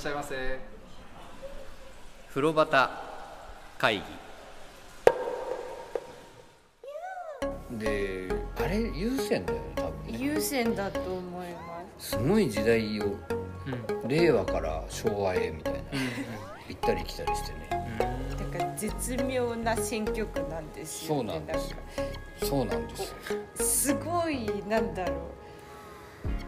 しゃいませ。風呂端会議。であれ優先だよね多分ね。優先だと思います。すごい時代をうん。令和から昭和へみたいな。うん行ったり来たりしてね。だから絶妙な選曲なんですよ、ね、そうなんですよ。そうなんですよ。すごいなんだろう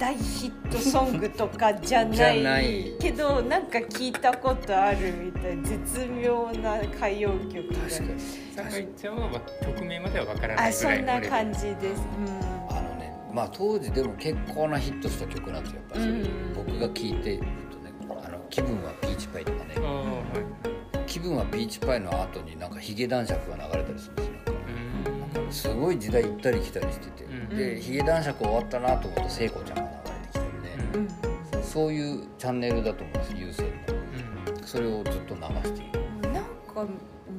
大ヒットソングとかじゃないじゃないけどなんか聞いたことあるみたいな絶妙な歌謡曲確かに。坂井ちゃんはまあ曲名まではわからなあいぐらいそんな感じじです、あのねまあ当時でも結構なヒットした曲なんですよやっぱり、うん。僕が聴いてるとねあの気分はピーチパイとかね。ああはい。気分はピーチパイの後になんかヒゲ男爵が流れたりするんですようん。すごい時代行ったり来たりしてて、うん。でヒゲ男爵終わったなと思うと聖子ちゃんがそういうチャンネルだと思うんです優先のそれをずっと流している。なんか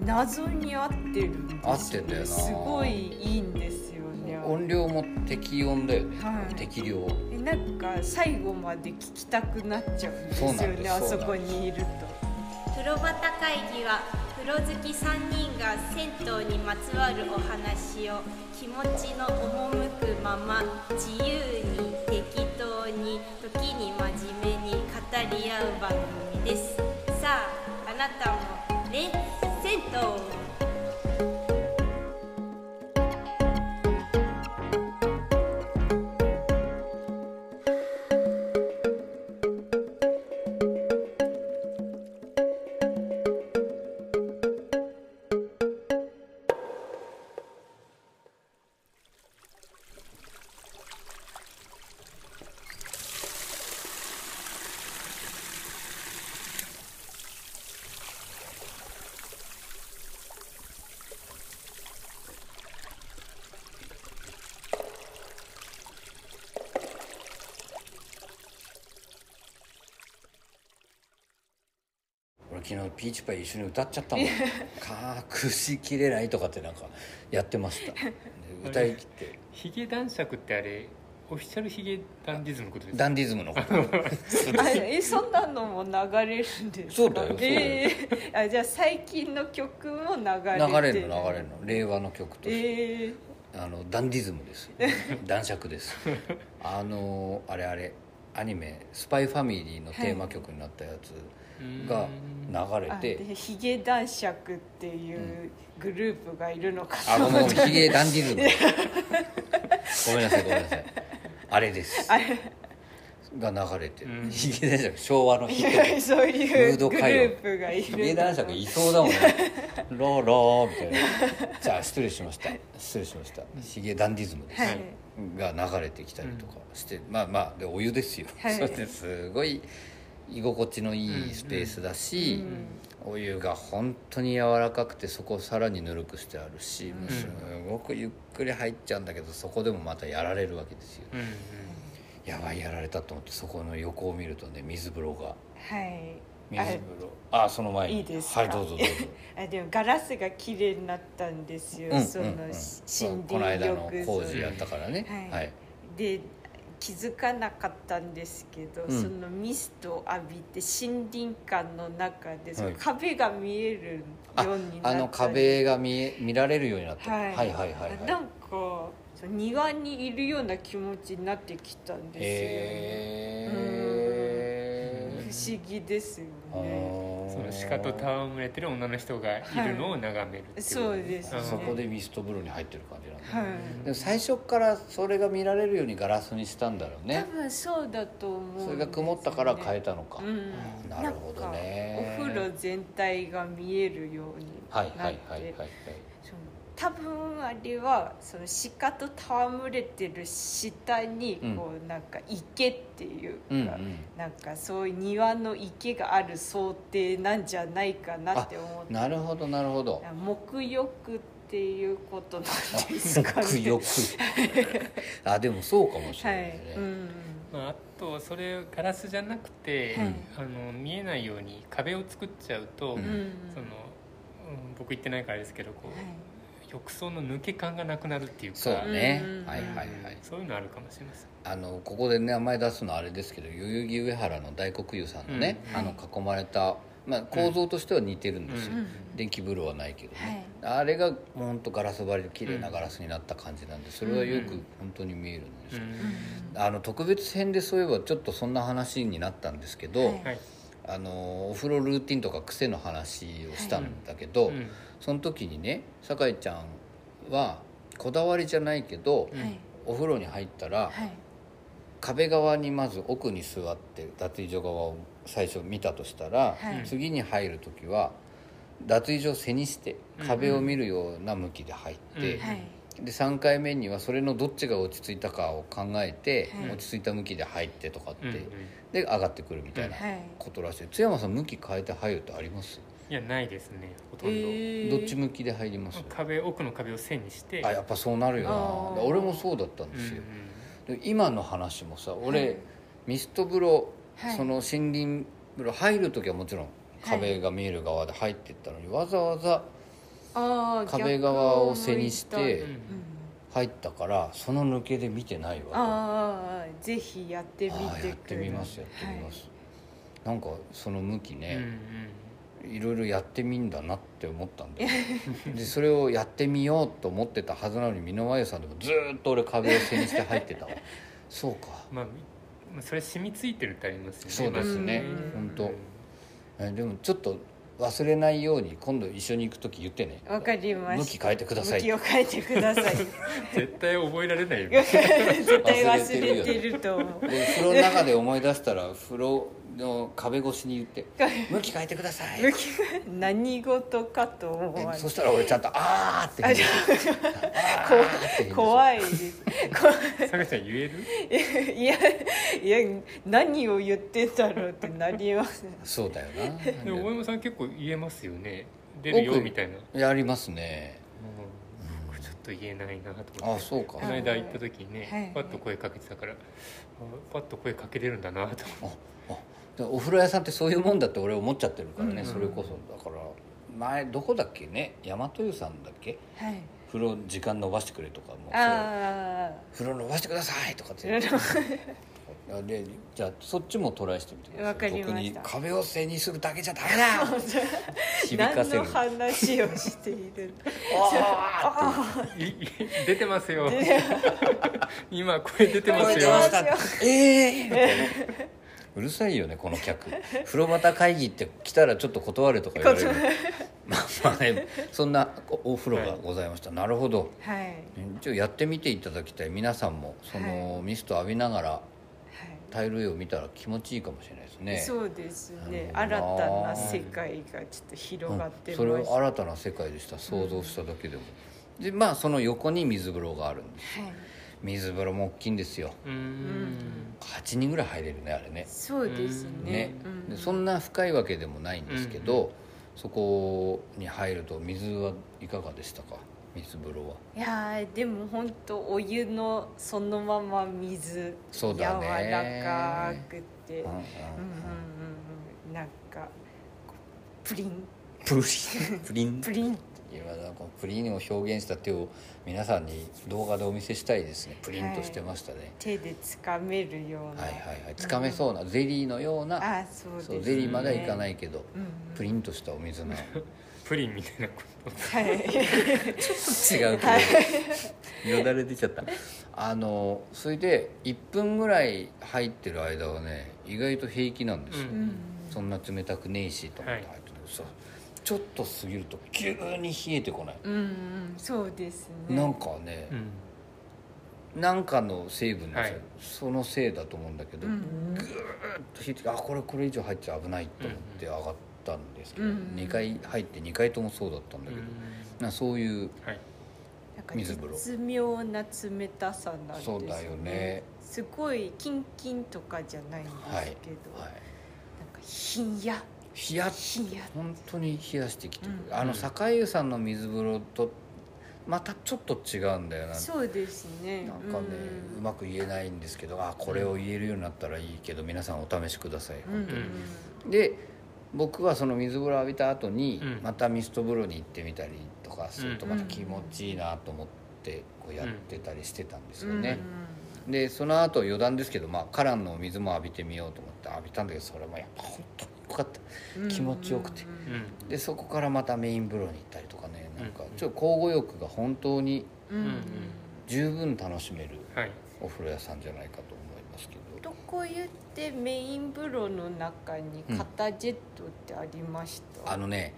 謎に合ってるんですよ、ね、合ってんだよな。すごいいいんですよね。音量も適音だよね、はい。適量。えなんか最後まで聞きたくなっちゃうんですよそうなんです。ねあそこにいると。風呂端会議は風呂好き3人が銭湯にまつわるお話を気持ちの赴くまま自由に時に真面目に語り合う番組です。さああなたもレッ銭湯昨日ピーチパイ一緒に歌っちゃったもん。隠しきれないとかってなんかやってました。で歌い切って。ヒゲ男爵ってあれオフィシャルヒゲダンディズムのことですダンディズムのこと。あえそんなのも流れるんですか？そうだよそうだよ。えーあじゃあ最近の曲も流れて流れるの流れるの。令和の曲として、えー。あのダンディズムです 男爵です。あのあれあれアニメ「スパイファミリー」のテーマ曲になったやつが流れあて、でヒゲ男爵っていうグループがいるのかあごめんと思ってヒゲダンディズムごめんなさいごめんなさい。あれです。あれ。が流れてる、うん。ヒゲ男爵昭和のヒいット曲やそういムーうグループがいるヒゲ男爵いそうだもんね。ローローみたいな。じゃあ失礼しました。失礼しました。ヒゲダンディズムです、はい。が流れてきたりとかして、まあまあでお湯ですよ、はい。それですごい居心地のいいスペースだし、お湯が本当に柔らかくてそこをさらにぬるくしてあるし、もうすごくゆっくり入っちゃうんだけどそこでもまたやられるわけですよ、うん。うんやばいやられたと思ってそこの横を見るとね水風呂が。はい。水風呂。あその前に。いいですか？はいどうぞどうぞ。あでもガラスが綺麗になったんですよ、うんそのうん。うん森この間の林浴工事やったからね、ははいい、で気づかなかったんですけど、うん。そのミストを浴びて森林館の中でそのはい。壁が見えるあようになったあの壁が見え見られるようになった、はい、はいはいはいはい。なんか庭にいるような気持ちになってきたんですよ。ね、思議ですよね。その鹿と戯れてる女の人がいるのを眺めるっていう、そうですね。ん。そこでミスト風呂に入ってる感じなんだ、はい。でも最初からそれが見られるようにガラスにしたんだろうね。多分そうだと思うね。それが曇ったから変えたのか、うん。なるほどね。お風呂全体が見えるようにはいなって、はいはいはいはいその多分あれはその鹿と戯れてる下にうん。こうなんか池っていうか、うんうん。なんかそういう庭の池がある想定なんじゃないかなって思って。なるほどなるほど。沐浴っていうことなんですかね。よくあ でもそうかもしれはないい。ね、うん。まあ、あとそれガラスじゃなくて、はいあの見えないように壁を作っちゃうと、うん。うんそのうん僕行ってないからですけどこう、浴槽の抜け感がなくなるっていうか。そうだね。うんはいはいはい。そういうのあるかもしれません。あのここでね名前出すのはあれですけど代々木上原の大黒湯さんのね、うんあの囲まれた、まあ、構造としては似てるんですよ、うん電気風呂はないけどはい。ね、あれがもうほんとガラス張りで綺麗なガラスになった感じなんでそれはよくうん本当に見えるんですうよ、んあの特別編でそういえばちょっとそんな話になったんですけど、はい。はいあのお風呂ルーティンとか癖の話をしたんだけど、うんその時にね酒井ちゃんはこだわりじゃないけど、うんはい。お風呂に入ったら、はい。壁側にまず奥に座って脱衣所側を最初見たとしたら、はい。次に入る時は脱衣所を背にして壁を見るような向きで入って、うん。はい。で3回目にはそれのどっちが落ち着いたかを考えて、はい。落ち着いた向きで入ってとかって、うんうん。で上がってくるみたいなはい。ことらしい。津山さん向き変えて入るってあります？いやないですねほとんど、えー。どっち向きで入ります？壁奥の壁を線にして。あやっぱそうなるよあー。な俺もそうだったんうんですよ、うんで今の話もさ俺、はい。ミスト風呂、はい。その森林風呂入る時はもちろん壁が見える側で入ってったのに、わざわざあー壁側を背にして逆を向いた。うんうん。入ったからその抜けで見てないわああぜひやってみてくあーやってみますやってみます、なんかその向きうんね、うんいろいろやってみんだなって思ったんだよでそれをやってみようと思ってたはずなのに箕輪湯さんでもずーっと俺壁を背にして入ってたわ。そうか。まあまあそれ染みついてるってありますよね。そうですね。うん。本当。えでもちょっと忘れないように今度一緒に行く時言ってね。わかりました。向き変えてください。向きを変えてください。絶対覚えられないよ 絶対忘れてると思う。で風呂の中で思い出したら風呂の壁越しに言って「向き変えてください」向き何事かと思われでそしたら俺ちゃんと「あー」って言う。怖いです。坂井さん言える？いやいや何を言ってんだろうってなります。そうだよでも大な山さん結構言えますよね。出るよ僕みたいな、やりますね。ちょっと言えないなと思って。あそうか。この間行った時にね、はい。パッと声かけてたからあパッと声かけれるんだなと思って。ああ。でお風呂屋さんってそういうもんだって俺思っちゃってるからね、うん。それこそ。だから前どこだっけ？ね？大和湯さんだっけ？はい。風呂時間延ばしてくれとかもそう。あ風呂伸ばしてくださいとかって。あでじゃあそっちもトライしてみてください。わかりました。僕に壁を背にするだけじゃダメだ 響か何のせる話をしている 出てますよ。今声出てますよ。声出ましたええー、うるさいよねこの客。風呂旗会議って来たらちょっと断れとか言われる。まあまあねそんなおお風呂がございました、なるほど。はい。一応やってみていただきたい皆さんもその、ミスト浴びながらタイル絵を見たら気持ちいいかもしれないですね。そうですね。新たな世界がちょっと広がってまそれしは新たな世界でした。想像しただけでも、でまあその横に水風呂があるんです。た、はい、水風呂も大きいんですよ。うーん。8人ぐらい入れるねあれね。そうですね。ね。うん。でそんな深いわけでもないんですけど、そこに入ると水はいかがでしたか？水風呂は。いやーでも本当お湯のそのまま水そうだね。柔らかくて。うんうんうん。うんうんうんなんかプリン。プリン。プリン。プリン今なんかプリンを表現した手を皆さんに動画でお見せしたいですね。プリンとしてましたね、手でつかめるような。はい、はいはい。つかめそうなゼリーのような、あそうです、ね、そうゼリーまではいかないけど、うんうん。プリンとしたお水の。プリンみたいなこと。はい。違うけど。よだれ出ちゃった。あのそれで1分ぐらい入ってる間はね意外と平気なんですよ、ううんそんな冷たくねえしと思って入ってる。けどさ、ちょっと過ぎると急に冷えてこない、うんうんそうですね。なんかねう、んなんかの成分ですよ、はい。そのせいだと思うんだけど、うんぐーっと引いてあこれこれ以上入っちゃ危ないと思って上がったんですけど、うん2回入って2回ともそうだったんだけど、なそういうはい。なんか水風呂絶妙な冷たさなんですそうだよね。すごいキンキンとかじゃないんですけど、はい、はい、なんかひんや冷や本当に冷やしてきてくる、うん。あの酒湯さんの水風呂とまたちょっと違うんだよな。そうですね。なんかね、うまく言えないんですけどあこれを言えるようになったらいいけど皆さんお試しください、うんうんで僕はその水風呂浴びた後にうん。またミスト風呂に行ってみたりとかするとうんまた気持ちいいなと思ってこうやってたりしてたんですようんね、でその後余談ですけど、まあ、カランの水も浴びてみようと思って浴びたんだけどそれもやっぱ本当によかった。うん気持ちよくて。うん。でそこからまたメイン風呂に行ったりとかねなんかうんちょっと交互浴が本当にうんうん。うん十分楽しめるはい。お風呂屋さんじゃないかと思いますけど。どこ言ってメイン風呂の中に肩ジェットってありました、あのね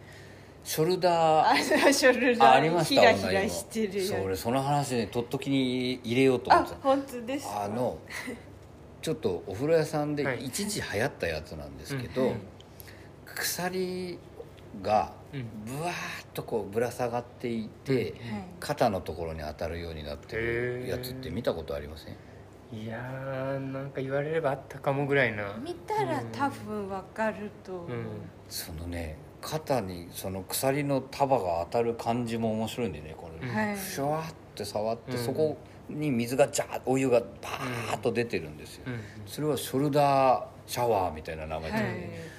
ショルダーあショルあダありましたーヒラヒラしてるそうやつ俺その話ねとっときに入れようと思あってた。本当ですか？あのちょっとお風呂屋さんではい。一時流行ったやつなんですけど、うん鎖がうん。ぶわーっとこうぶら下がっていて、はい。肩のところに当たるようになってるやつって見たことありません？いやーなんか言われればあったかもぐらいな。見たら多分わかると思う、うん。そのね肩にその鎖の束が当たる感じも面白いんでねこれ、はい。ふしわーって触って、うん。そこに水がジャーお湯がバーッと出てるんですよ、うんそれはショルダーシャワーみたいな名前で,、はいで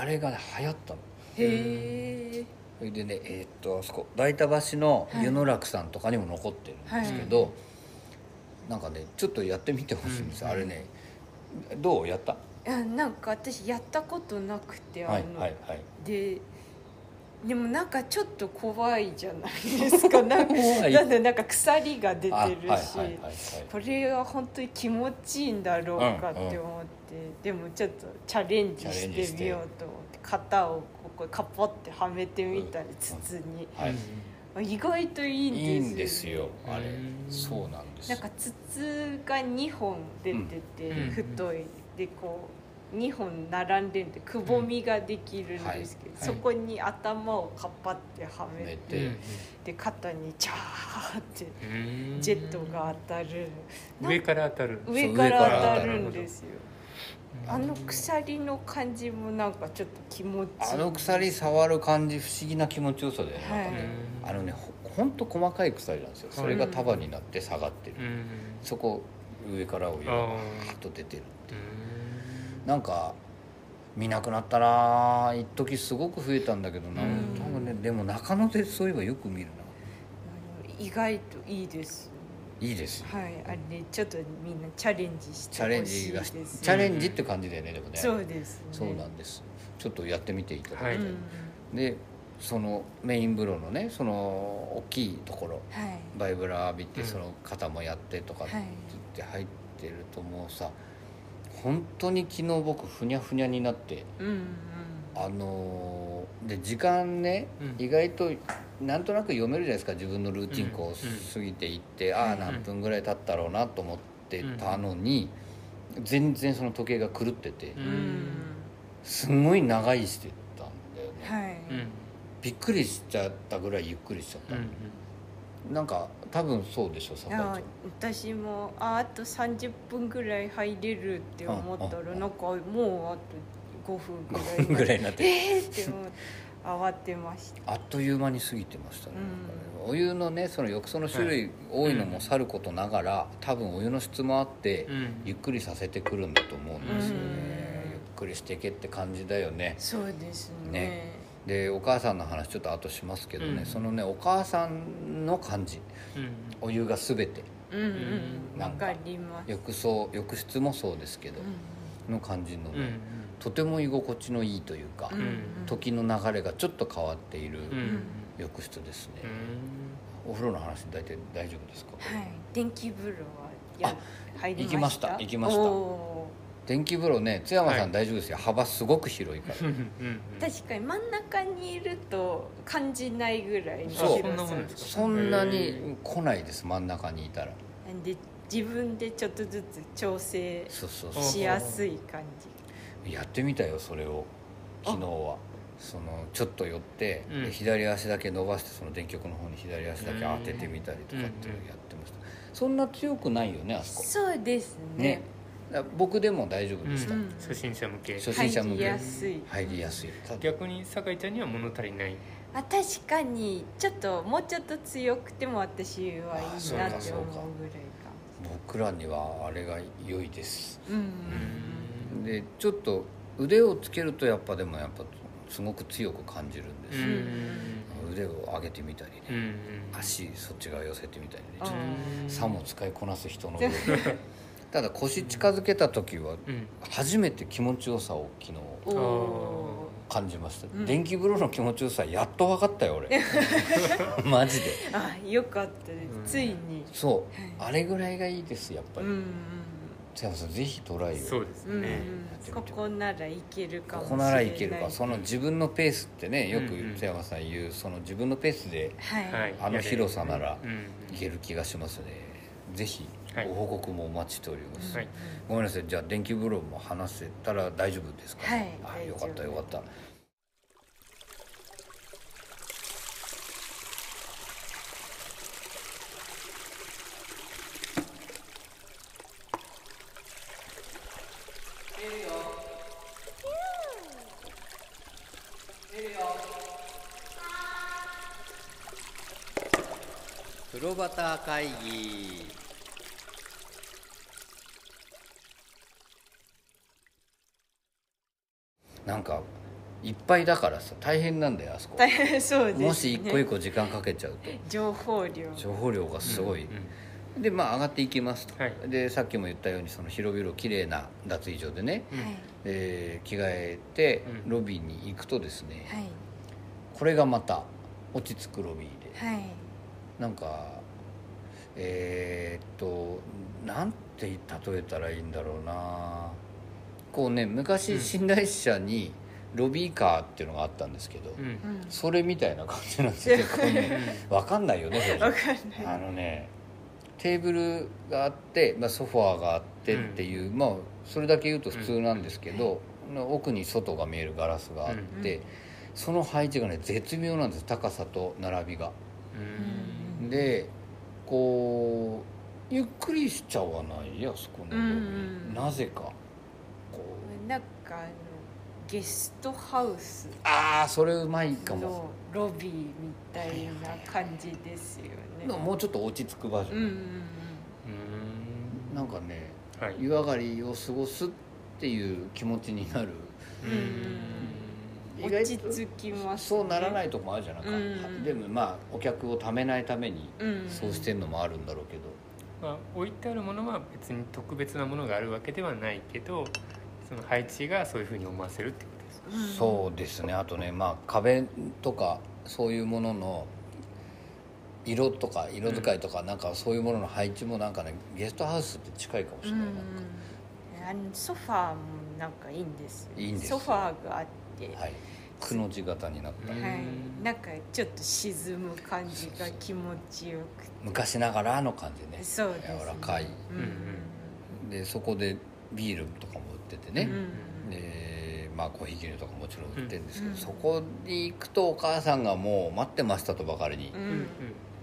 あれがね流行ったの。へえそれでねえーっとあそこ大田橋の湯の楽さんとかにも残ってるんですけど、なんかねちょっとやってみてほしいんですよ、うん。あれねどうやった？いやなんか私やったことなくてあの、はいはいはい。ででもなんかちょっと怖いじゃないですか。なんか怖い。なんでなんか鎖が出てるし、あはいはいはいはい。これは本当に気持ちいいんだろうかって思って、でもちょっとチャレンジしてみようと思って肩をここカポってはめてみたり筒に、はい。あ意外といいんですよいいんですよあれ。うん。そうなんですなんか筒が2本出てて、うん。太い。でこう2本並んでるんでくぼみができるんですけど、はい。そこに頭をカッパってはめめて、てで肩にチャーってうん。ジェットが当たる。上から当たる。上から当た上るんですよあの鎖の感じもなんかちょっと気持ちいい。あの鎖触る感じ不思議な気持ちよさで、ね。はい。なん。かねあのねほほんと細かい鎖なんですよ。それが束になって下がってる、うん。そこ上からお湯があー。バーッと出てるう。ん。なんか見なくなったな一時すごく増えたんだけどな、うん。多分ねでも中野でそういえばよく見るあの意外といいです。ないいですよ。はいあれちょっとみんなチャレンジしてチャレンほしいジがしですチャレンジって感じだよねでもね。そうですね。そうなんです。ちょっとやってみていただきたい、はい。うんでそのメイン風呂のねその大きいところ。はい。バイブラ浴びてうん。その肩もやってとかってって入ってるともうさ本当に昨日僕ふにゃふにゃになってうんうん。あのーで時間ね、うん。意外となんとなく読めるじゃないですか自分のルーチンこうんう過ぎていって、ああうん何分ぐらい経ったろうなと思ってたのに、全然その時計が狂ってて、ううん。んすんごい長いしてたんだよね、はい。うんびっくりしちゃったぐらいゆっくりしちゃった、うんなんか多分そうでしょ酒井ちゃん。あ私もああと30分ぐらい入れるって思ったうんうん。らなんかもうあと5分ぐらい。5分ぐらいになって。えーって思って慌てました。あっという間に過ぎてましたね,なんお湯のねその浴槽の種類多いのもさることながら、多分お湯の質もあって、うん。ゆっくりさせてくるんだと思うんですよね、うん。ゆっくりしてけって感じだよね。そうですね。ね。でお母さんの話ちょっと後しますけどね、うん。そのねお母さんの感じ。うん。お湯が全て。うんうんなんかわかります。浴槽浴室もそうですけど、うの感じのね、うんとても居心地のいいというか、んうん。時の流れがちょっと変わっているうん。浴室ですね、うん。お風呂の話大体大丈夫ですか、はい。電気風呂はや入り行きました行きました。お電気風呂ね津山さはい。ん大丈夫ですよ、幅すごく広いから。確かに真ん中にいると感じないぐらいのそう。そんな広さそんなに来ないです真ん中にいたら。なんで自分でちょっとずつ調整そうそうそしやすい感じ。うやってみたよそれを。昨日は。そのちょっと寄って、うん。で左足だけ伸ばしてその電極の方に左足だけ当ててみたりとかってやってました、そんな強くないよねあそこ。そうですね。ね。僕でも大丈夫でした、うん。初心者向け。初心者向け。入りやすい。入りやすい。逆に酒井ちゃんには物足りない。あ確かにちょっともうちょっと強くても私はいいなって思うぐらいか。僕らにはあれが良いです。うんでちょっと腕をつけるとやっぱでもやっぱすごく強く感じるんですうよ、ん。腕を上げてみたりね、うんうん。足そっち側寄せてみたりね。あちょっうんとさも使いこなす人のようにただ腰近づけた時はうん。初めて気持ちよさを昨日感じました、ん。電気風呂の気持ちよさやっと分かったよ俺。マジで。あよかったです、ついに。そう。あれぐらいがいいですやっぱり、うんうん瀬山さんぜひトライをそうですうん、うんねここならいけるかもこしれない。こならいけるかその自分のペースってねよくうんうん瀬山さん。言うその自分のペースではい、はい。あの広さならうんいける気がしますね。ぜひはい。ご報告もお待ちしております、はい。ごめんなさい。じゃあ電気風呂も話せたら大丈夫ですか、はい。あよかったよかった風呂旗会議。なんかいっぱいだからさ大変なんだよあそこ。大変そうです、ね、もし一個一個時間かけちゃうと。情報量。情報量がすごい、うんでまあ上がっていきますと、はい。でさっきも言ったようにその広々綺麗な脱衣所でね、うん。はい。えー着替えてうん。ロビーに行くとですね、はい。これがまた落ち着くロビーで。はい。なんかえーっとなんて例えたらいいんだろうな。こうね昔うん。寝台車にロビーカーっていうのがあったんですけど、うん。うんそれみたいな感じなんですよ。ね分かんないよねそれわかんない。あのねテーブルがあって、まあ、ソファーがあってっていう、まあそれだけ言うと普通なんですけど、奥に外が見えるガラスがあって、うん。その配置がね絶妙なんです高さと並びが。うん。でこうゆっくりしちゃわないあそこのロビー、うん。なぜか。こう。なんかあのゲストハウス。ああそれうまいかも。のロビーみたいな感じですよね。のもうちょっと落ち着くバージョン、うんうんうん。なんかねはい。湯上がりを過ごすっていう気持ちになる。うん落とち着きます、そうならないいとこもあるじゃない。か、うん。でもまあお客をためないためにうん。そうしてんのもあるんだろうけど、まあ、置いてあるものは別に特別なものがあるわけではないけどその配置がそういうふうに思わせるってことですかそうですね。あとねまあ壁とかそういうものの色とか色使いとかなんかそういうものの配置もなんかねゲストハウスって近いかもしれない、うん。あのソファーもなんかいいんですよいいんですソファーがあって、はい。くの字型になった、うんはい、なんかちょっと沈む感じが気持ちよくて。昔ながらの感じね。そうです、ね、柔らかい。うんでそこでビールとかも売っててね、うんでまあコーヒー牛乳とかもちろん売ってるんですけど、うんそこに行くとお母さんがもう待ってましたとばかりに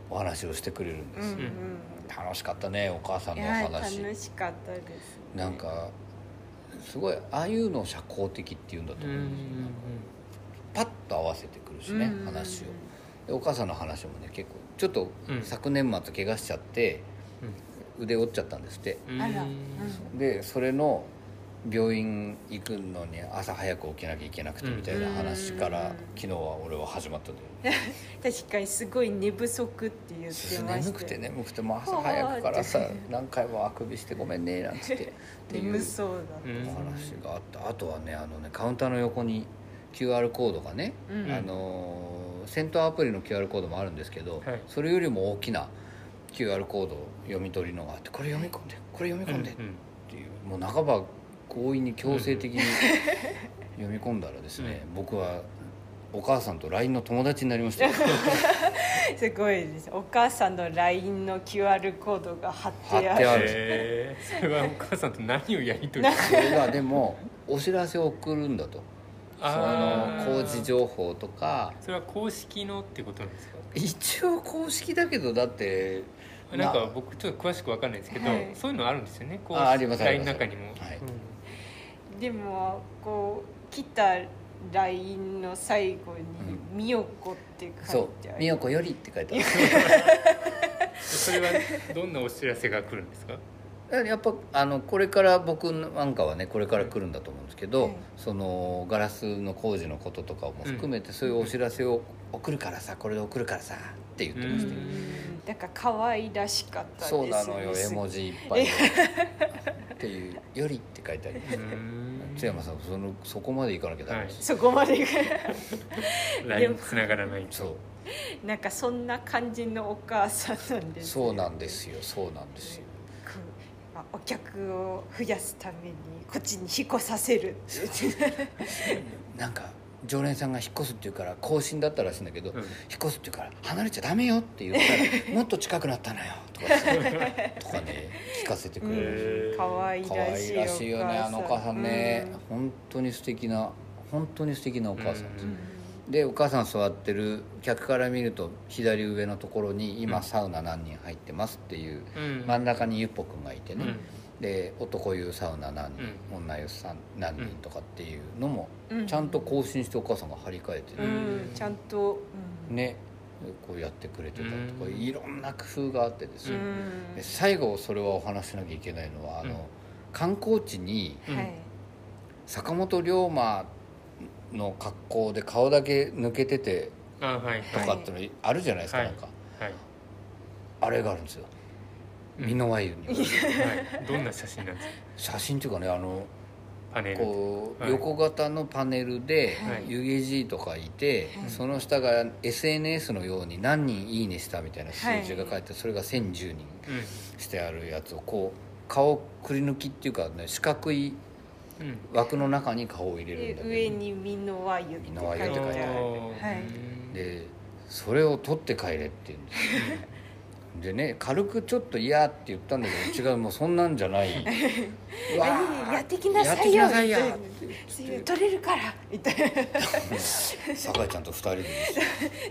お話をしてくれるんです、うんうん楽しかったねお母さんのおいや楽話しかったです、ね、なんかすごいああいうのを社交的っていうんだと思うんですよ、パッと合わせてくるしね、うん話を。でお母さんの話もね結構ちょっとうん。昨年末怪我しちゃって腕折っちゃったんですって。でそれの病院行くのに朝早く起きなきゃいけなくてみたいな話から、うん昨日は俺は始まったんだよ確かにすごい寝不足って言ってました眠くて眠くてもう朝早くからさ何回もあくびしてごめんねなんつって。っていう眠そうだっうんお話があった。あとはねあのねカウンターの横に QR コードがね、うん。あのー戦闘アプリの QR コードもあるんですけど、はい。それよりも大きな QR コード読み取りのがあってこれ読み込んでこれ読み込んでっうんうん。ていう、もう半ば強引に強制的に読み込んだらですね、僕はお母さんと LINE の友達になりました。すごいです。お母さんの LINE の QR コードが貼ってある。それはお母さんと何をやり取りそれがでもお知らせを送るんだと。その工事情報とか。それは公式のってことなんですか？一応公式だけどだってなんか僕ちょっと詳しく分かんないですけど、はい。そういうのあるんですよね。こうあありますあり LINE の中にも、はいでもこう来た LINE の最後に「みよこ」って書そいうてある「みよこより」って書いてある。それはどんなお知らせが来るんですか？やっぱあのこれから僕なんかはねこれから来るんだと思うんですけど、はいそのガラスの工事のこととかも含めて、そういうお知らせを送るからさこれで送るからさって言ってましただから可愛らしかったですそうなのよ絵文字いっぱいで。っていう「より」って書いてあります。うん津山さんそのそこまで行かなきゃダメです、そこまで ラインつながらないと。そう。なんかそんな感じのお母さんなんですそうなんですよ。そうなんですよ。くあお客を増やすためにこっちに引っ越させるって言って。なんか常連さんが引っ越すって言うから更新だったらしいんだけど、うん。引っ越すって言うから離れちゃダメよって言ったらもっと近くなったのよとかとかね聞かせてくれる、うん可愛可らしい愛らしいよねあのお母さんね、うん。本当に素敵な本当に素敵なお母さん。です、うん。でお母さん座ってる客から見ると左上のところに今サウナ何人入ってますっていううん。真ん中にゆっぽくんがいてね、うんで男湯サウナ何人、女湯さん何人とかっていうのもうん。ちゃんと更新してお母さんが張り替えてうね、ん。ちゃんと、うん。ねこうやってくれてたりとかうん。いろんな工夫があってですね、うん。で最後それはお話ししなきゃいけないのはあの、うん観光地に坂本龍馬の格好で顔だけ抜けててとかっていうのあるじゃないですか、はい。なんか。はい。あれがあるんですよ。うん美濃和湯に。ははい。どんな写真なんですか？写真っていうかねあのパネル。こうはい。横型のパネルではい。湯気字とかいて、はい。その下が SNS のように何人いいねしたみたいな数字が書いて、それが1010人うんしてあるやつをこう顔くり抜きっていうかね四角いうん。枠の中に顔を入れでるんだけど。上に「美濃和湯」って書いて美濃和湯って書いてある。はい。うんでそれを取って帰れって言うんですよ でね軽くちょっと嫌って言ったんだけど違うもうそんなんじゃない。やってきなさいよ取れるからみたいな。酒井ちゃんと二人でで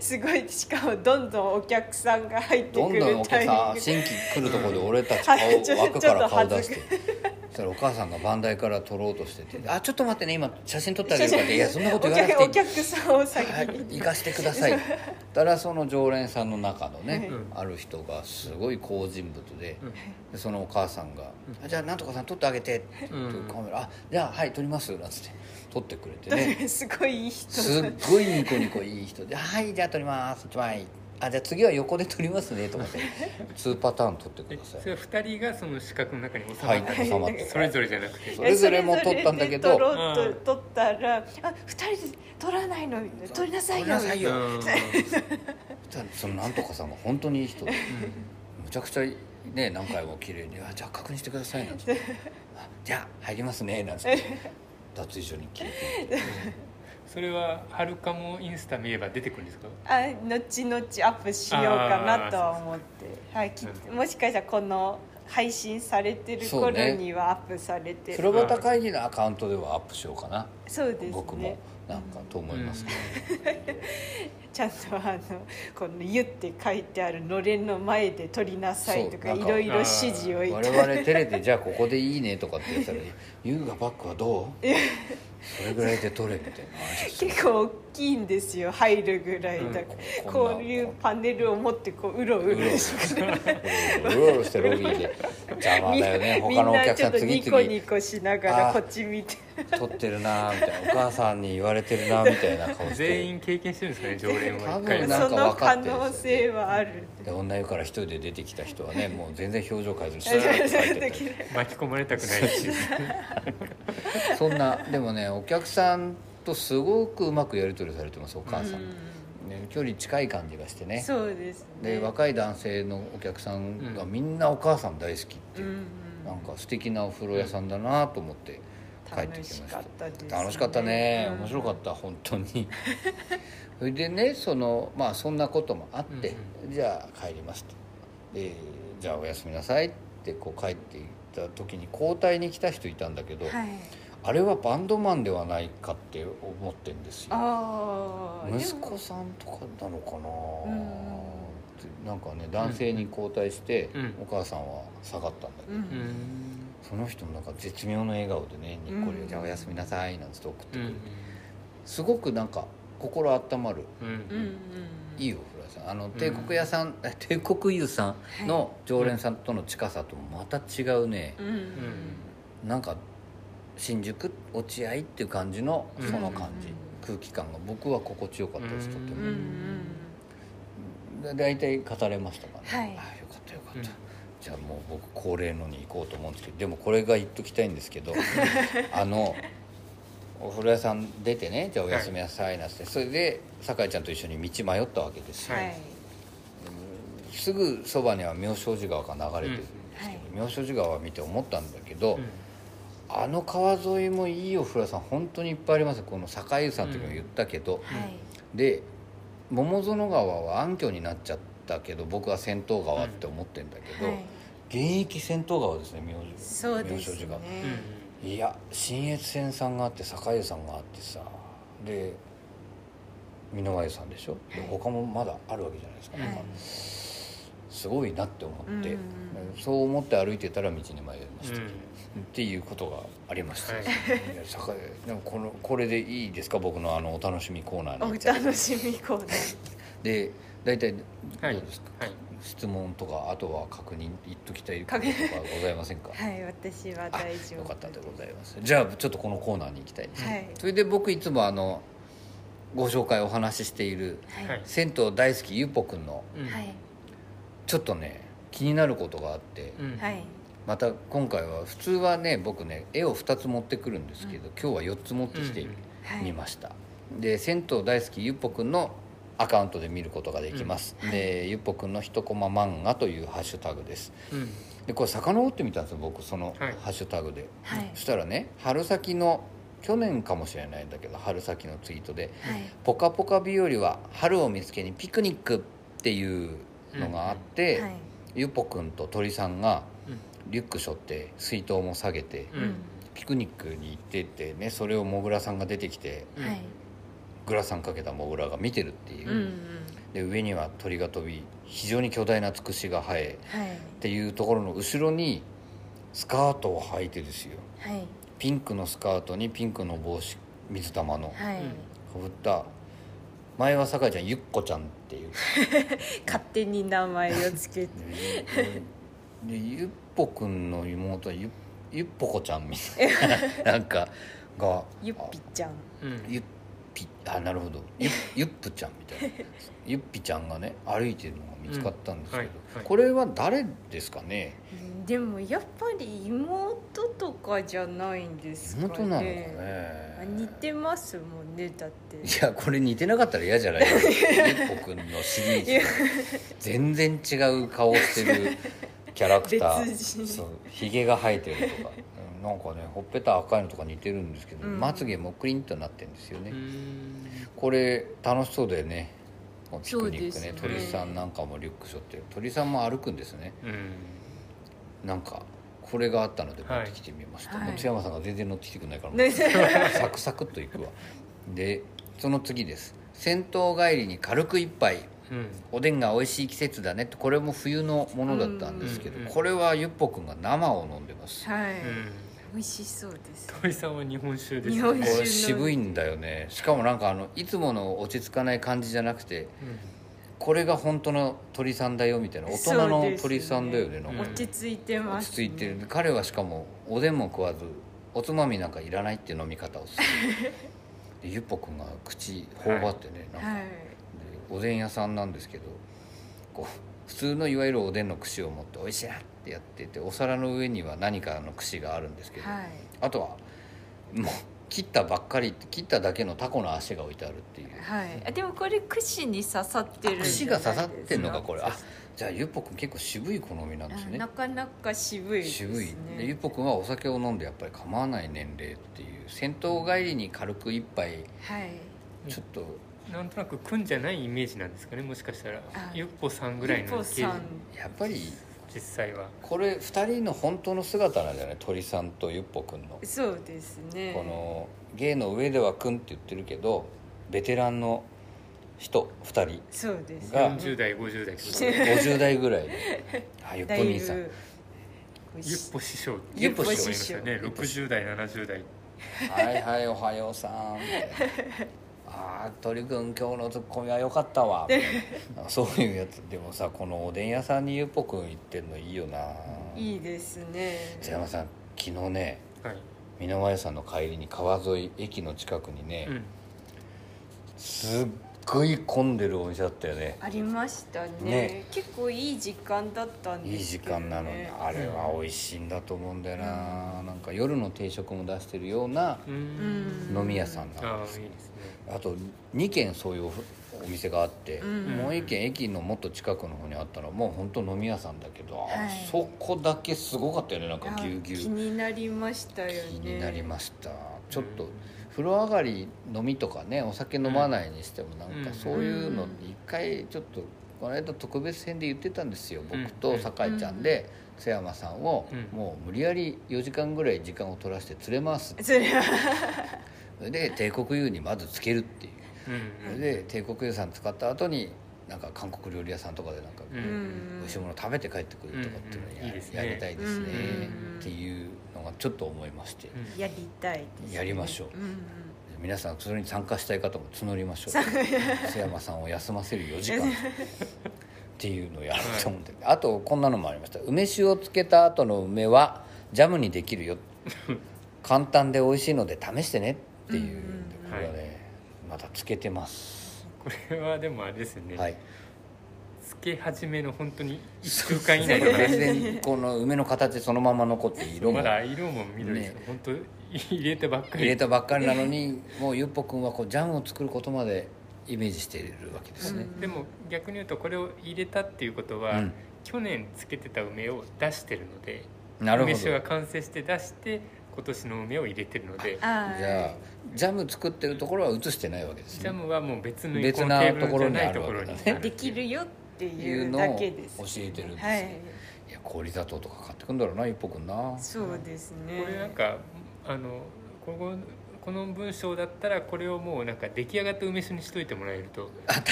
すごいしかもどんどんお客さんが入ってくるどんどんお客さん新規来るところで俺たち顔はいちょ枠から顔出してたらお母さんが番台から撮ろうとしてて「あちょっと待ってね今写真撮ってあげるから」って「いやそんなこと言わなくていい。お客さんを先はいに、行かしてください」たらその常連さんの中のね、うん。ある人がすごい好人物で,、うん。でそのお母さんが「あじゃあなんとかさん撮ってあげて」ってカメラ「あじゃあはい撮ります」なんつって撮ってくれてね。すごいいい人。すっごいニコニコいい人で「はいじゃあ撮ります」1枚あじゃあ次は横で撮りますねとかって。2パターン撮ってくえださい。それは二人がその四角の中に収まはいった収まってそれぞれじゃなくて。それぞれも撮ったんだけど。撮ろううん。と撮ったら「あ二人で撮らないの？撮りなさいよ」撮りなさいよ。うん。そのなんとかさんが本当にいい人で。むちゃくちゃね何回も綺麗に「あじゃあ確認してください」なんつって「あじゃあ入りますね」なんつって。脱衣所に消えてそれははるかもインスタ見れば出てくるんですか？あ後々アップしようかなとは思って、はい、きもしかしたらこの配信されてる頃にはアップされてる。風呂端会議のアカウントではアップしようかな。そうですね。僕もなんかと思いますけど、ちゃんとあのこの「湯」って書いてあるのれんの前で撮りなさいとかいろいろ指示をい我た々照れてじゃあここでいいねとかって言ったら「優雅バッグはどう?」それぐらいで撮れみたいな結構大きいんですよ入るぐらいだから、うんこういうパネルを持ってこう うろうろして。うろうろしてロビーで邪魔だよね。みん他のお客さんなちょっとニ次コニ々コしながらこっち見て。撮ってるなみたいな。お母さんに言われてるなみたいな顔して。全員経験してるんですかね常連は多分一回そなんかの可分かってるん能ですよね性はあるで女湯から一人で出てきた人はね もう全然表情変えずにスーッと帰って巻き込まれたくないし。そんなでもねお客さんとすごくうまくやり取りされてますお母さん、ね、距離近い感じがしてね。そうですね。で若い男性のお客さんがみんなお母さん大好きっていう、なんか素敵なお風呂屋さんだなと思って帰ってきました。楽しかったですね。楽しかったね。うん。面白かった本当に それでねそのまあそんなこともあって、じゃあ帰りますと。でじゃあおやすみなさいってこう帰っていった時に交代に来た人いたんだけど、はい。あれはバンドマンではないかって思ってんですよ。息子さんとかなのかな、なんかね男性に交代して、うん。お母さんは下がったんだけど、うん。うんその人もなんか絶妙な笑顔でねにっこり「うん。じゃあおやすみなさい」なんつって送ってくる、うん。すごくなんか心温まる。いいお風呂屋さん。あの帝国屋さん、え 帝国湯さんの常連さんとの近さとまた違うね、うん。うん。なんか新宿落合っていう感じのうん。その感じ、空気感が。僕は心地よかったですとてうんうも、大体語れましたから。ね、はい。あよかったよかった、うん。じゃあもう僕恒例のに行こうと思うんですけどでもこれが言っときたいんですけど あのお風呂屋さん出てねじゃあおやすみなさいなって、それで酒井ちゃんと一緒に道迷ったわけですよ、はい。すぐそばには妙正寺川が流れてるんですけど、はい妙正寺川を見て思ったんだけど、うんあの川沿いもいいお風呂屋さん本当にいっぱいあります。この坂井湯さんの時も言ったけど、はいで桃園川は暗渠になっちゃったけど僕は銭湯川って思ってんだけど、はい現役銭湯川ですね妙そうです妙正寺川。ねいや信越線さんがあって坂井湯さんがあってさで美濃輪湯さんでしょ、ではい。他もまだあるわけじゃないですか、はい。なんかすごいなって思って、うんそう思って歩いてたら道に迷いました、うん。っていうことがありました、はい。でもこのこれでいいですか？僕のあのお楽しみコーナーおに楽しみコーナー。で大体どはい。うですか、はい質問とかあとは確認言っときたいこととかございませんか？はい私はあ大丈夫よかったでございますじゃあちょっとこのコーナーに行きたい。です、はい。それで僕いつもあのご紹介お話ししているはい。はい銭湯大好きゆっぽくんのうん。はい。ちょっとね気になることがあって、うん。はい。また今回は普通はね僕ね絵を2つ持ってくるんですけど、今日は4つ持ってきてうん。はいみました、で銭湯大好きゆっぽくんのアカウントで見ることができます、うん。でゆっぽくんの一コマ漫画というハッシュタグです。うん。でこれ遡ってみたんですよ僕そのはい。ハッシュタグで、はい。そしたらね春先の去年かもしれないんだけど春先のツイートではい「ぽかぽか日和は春を見つけにピクニック」っていうのがあって、はい。ゆっぽくんと鳥さんがうん。リュック背負って水筒も下げて、うん。ピクニックに行っててねそれをモグラさんが出てきてうんはいグラサンかけたモグラが見てるっていう、うんうん。で上には鳥が飛び非常に巨大なつくしが生えはい。っていうところの後ろにスカートを履いてですよ。はい。ピンクのスカートにピンクの帽子水玉の。はい。かぶった前は酒井ちゃんゆっこちゃんっていう。勝手に名前をつけて。でゆっぽくんの妹はゆゆっぽこちゃんみたいな。なんかがゆっぴちゃん。うん。ゆっぴあなるほど。ゆゆっぷちゃんみたいな。ゆっぴちゃんがね歩いてるのが見つかったんですけど、うんはいはい。これは誰ですかね？でもやっぱり妹とかじゃないんですかね。妹なのかあね似てますもんねだって。いやこれ似てなかったら嫌じゃないゆっぽくんのシリーズ全然違う顔してるキャラクター。そうひげが生えてるとか。うんなんかねほっぺた赤いのとか似てるんですけど、うん。まつげもクリンとなってるんですよね、うん。これ楽しそうだよね。ピクニックねそうですね鳥さんなんかもリュック背負って鳥さんも歩くんですね。うん。なんかこれがあったので持ってきてみました、はい。松山さんが全然乗ってきてくれないから、ね。サクサクっといくわ。でその次です。銭湯帰りに軽く一杯。うん。おでんが美味しい季節だね。ってこれも冬のものだったんですけど、うん。これはゆっぽくんが生を飲んでます、はい、うん美味しそうです。鳥さんは日本酒です日本酒これ渋いんだよね。しかもなんかあのいつもの落ち着かない感じじゃなくてこれが本当の鳥さんだよみたいな大人の鳥さんだよねなんか。うん落ち着いてます、落ち着いてる。彼はしかもおでんも食わずおつまみなんかいらないっていう飲み方をする。でゆっぽくんが口頬張ってね、なんか。はい。でおでん屋さんなんですけどこう普通のいわゆるおでんの串を持って「おいしいな」ってやっててお皿の上には何かの串があるんですけど、はい。あとはもう切ったばっかり切っただけのタコの足が置いてあるっていう。はい。あでもこれ串に刺さってる串が刺さってんのかこれ。あじゃあゆっぽくん結構渋い好みなんですね。なかなか渋いですね。渋い。でゆっぽくんはお酒を飲んでやっぱり構わない年齢っていう。銭湯帰りに軽く一杯はい。ちょっとなんとなく組んじゃないイメージなんですかねもしかしたら。あゆっぽさんぐらいのやっぱり実際は。これ2人の本当の姿なんじゃない鳥さんとゆっぽくんの。そうですね。この芸の上ではくんって言ってるけどベテランの人2人そうです。が40代50代50代ぐらいで。あゆっぽ兄さん。ぶゆっぽ師匠。ゆっぽ師匠。ね。60代70代。はいはいおはようさん。みたいなああ鳥くん今日のツッコミは良かったわ。そういうやつ。でもさこのおでん屋さんにゆっぽくん行ってんのいいよな。いいですね。津山さん昨日ねはい。箕輪屋さんの帰りに川沿い駅の近くにね、うん。すっごい混んでるお店だったよね。ありましたね。ね。結構いい時間だったんいい時ですけど、ね、間なのにあれは美味しいんだと思うんだよな、なんか夜の定食も出してるようなううん。ん飲み屋さんあなんですあと2軒そういうお店があって、うん。もう1軒駅のもっと近くの方にあったらもう本当飲み屋さんだけど、あはい。そこだけすごかったよね。なんかぎゅうぎゅう。気になりましたよね。気になりました。ちょっと風呂上がり飲みとかねお酒飲まないにしてもなんかうん。そういうの一回ちょっとこの間特別編で言ってたんですよ僕と酒井ちゃんで津山さんをうん。もう無理やり4時間ぐらい時間を取らせて連れ回す それで帝国湯にまずつけるっていう。うんそれで帝国湯さん使った後になんか韓国料理屋さんとかでなんか美味しいもの食べて帰ってくるとかっていうのをや,、りたいですね。うんっていうのがちょっと思いまして、うん。やりたいね、やりましょう。うんうん。皆さんそれに参加したい方も募りましょう。津山さんを休ませる4時間。っていうのをやろうと思って、あとこんなのもありました。梅酒をつけた後の梅はジャムにできるよ。簡単で美味しいので試してね。っていう、うんこれはね、またつけてます。これはでもあれですよね、はい。つけ始めの本当に1週間以内とか全然この梅の形そのまま残って色もまだ色も緑です。よ、ね。本当入れてばっかり。入れたばっかりなのにもうゆっぽくんはこうジャムを作ることまでイメージしているわけですね、でも逆に言うとこれを入れたっていうことは、うん。去年つけてた梅を出してるのでなるほど。梅酒が完成して出して今年の梅を入れてるので。じゃあジャム作ってるところは映してないわけですね。ジャムはもう別の別なこのテーブルところにあるじゃないところにわけだねできるよっていいううのを教だけです、えてるんですよ、はい。い、や氷砂糖とか買ってくんだろうなゆっぽくんな。そうですね。これなんかあのこここの文章だったらこれをもうなんか出来上がった梅酒にしといてもらえると分か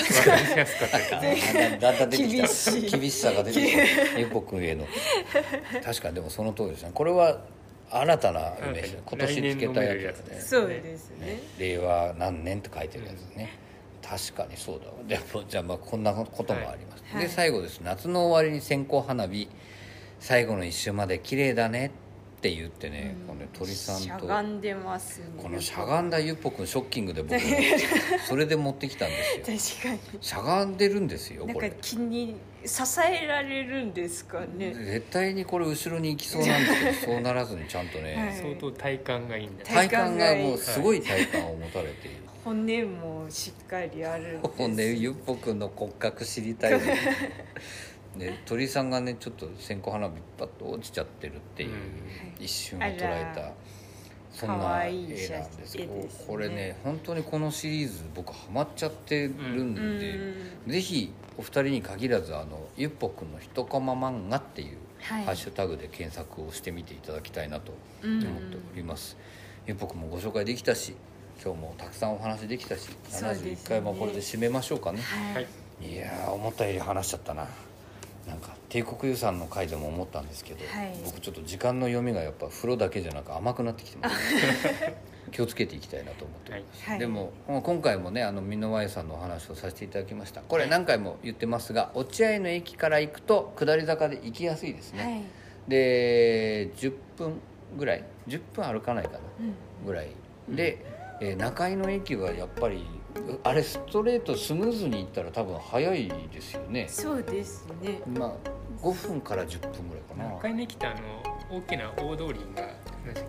りやすかっだだんだん出てきた。厳しい。厳しさが出てきた。ゆっぽくんへの。確かにでもその通りですね。これは新たな梅酒。今年つけたやつです。ねそうですね。令和何年って書いてるやつね、確かにそうだわ。でもじゃあまあこんなこともあります、はい。で最後です。夏の終わりに線香花火。最後の一周まで綺麗だね。って言ってね、このね鳥さんしゃとがんでますね。このしゃがんだゆっぽくんショッキングで僕 それで持ってきたんですよ。確かしゃがんでるんですよになんかこれ気に支えられるんですかね。絶対にこれ後ろに行きそうなんですけど そうならずにちゃんとね、はい。相当体感がいいんだ。体体幹がもうすごい体幹を持たれている。骨もしっかりあるんです。もうねゆっぽくんの骨格知りたいね。ね鳥さんがねちょっと線香花火パッと落ちちゃってるっていう、うん。一瞬を捉えたそんな絵なんです写けどね。これね本当にこのシリーズ僕ハマっちゃってるんで、うん。ぜひお二人に限らずあのゆっぽくんの一コマ漫画っていうはい。ハッシュタグで検索をしてみていただきたいなとうん。思っております、ゆっぽくんもご紹介できたし今日もたくさんお話できたしそうですね。71回もこれで締めましょうかね。ははいい。いやー思ったより話しちゃったななんか帝国遺産の回でも思ったんですけど、はい。僕ちょっと時間の読みがやっぱ風呂だけじゃなく甘くなってきてます。気をつけていきたいなと思って。おります、はい。でも今回もねあの箕輪湯さんのお話をさせていただきました。これ何回も言ってますが落合の駅から行くと下り坂で行きやすいですね、はい。で10分ぐらい10分歩かないかなうん。ぐらい。で、えー中井の駅はやっぱりあれストレートスムーズに行ったら多分早いですよね。そうですね。まあ5分から10分ぐらいか中井の駅ってあの大きな大通りが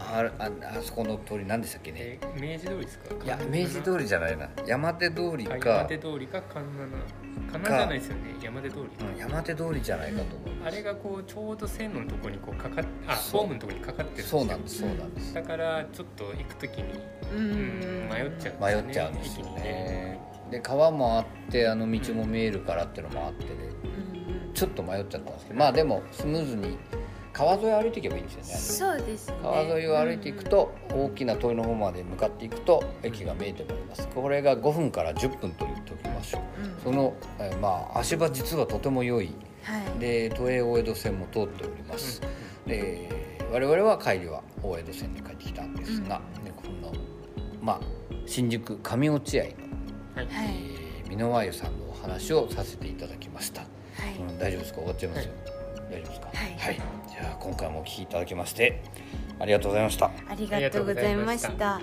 あああそこの通り何でしたっけけね？え明治通りですか？いや明治通りじゃないな。山手通りか。あ山手通りか神奈神奈じゃないですよね。山手通りうん山手通りじゃないかと思います。あれがこうちょうど線路のところにこうかかっあホームのところにかかってるそうなんですそうなんです。だからちょっと行く時にううん。ん迷っちゃうんです迷よねっちゃうんですよね。で川もあってあの道も見えるからっていうのもあってね。うんちょっと迷っちゃったんですけどまあでもスムーズに川沿い歩いていけばいいんですよね。そうですね。川沿いを歩いていくと大きな通りの方まで向かっていくと駅が見えてまいります。これが5分から10分と言っておきましょううん。その、えーまあ足場実はとても良い。はい。で都営大江戸線も通っております。で我々は帰りは大江戸線で帰ってきたんですが、ねこのまあ新宿上落合のはい。はいえー箕輪湯さんのお話をさせていただきました、はい。うん、大丈夫ですか？終わっちゃいますよ、大丈夫ですか？はい。じゃあ今回もお聞きいただきましてありがとうございました。ありがとうございました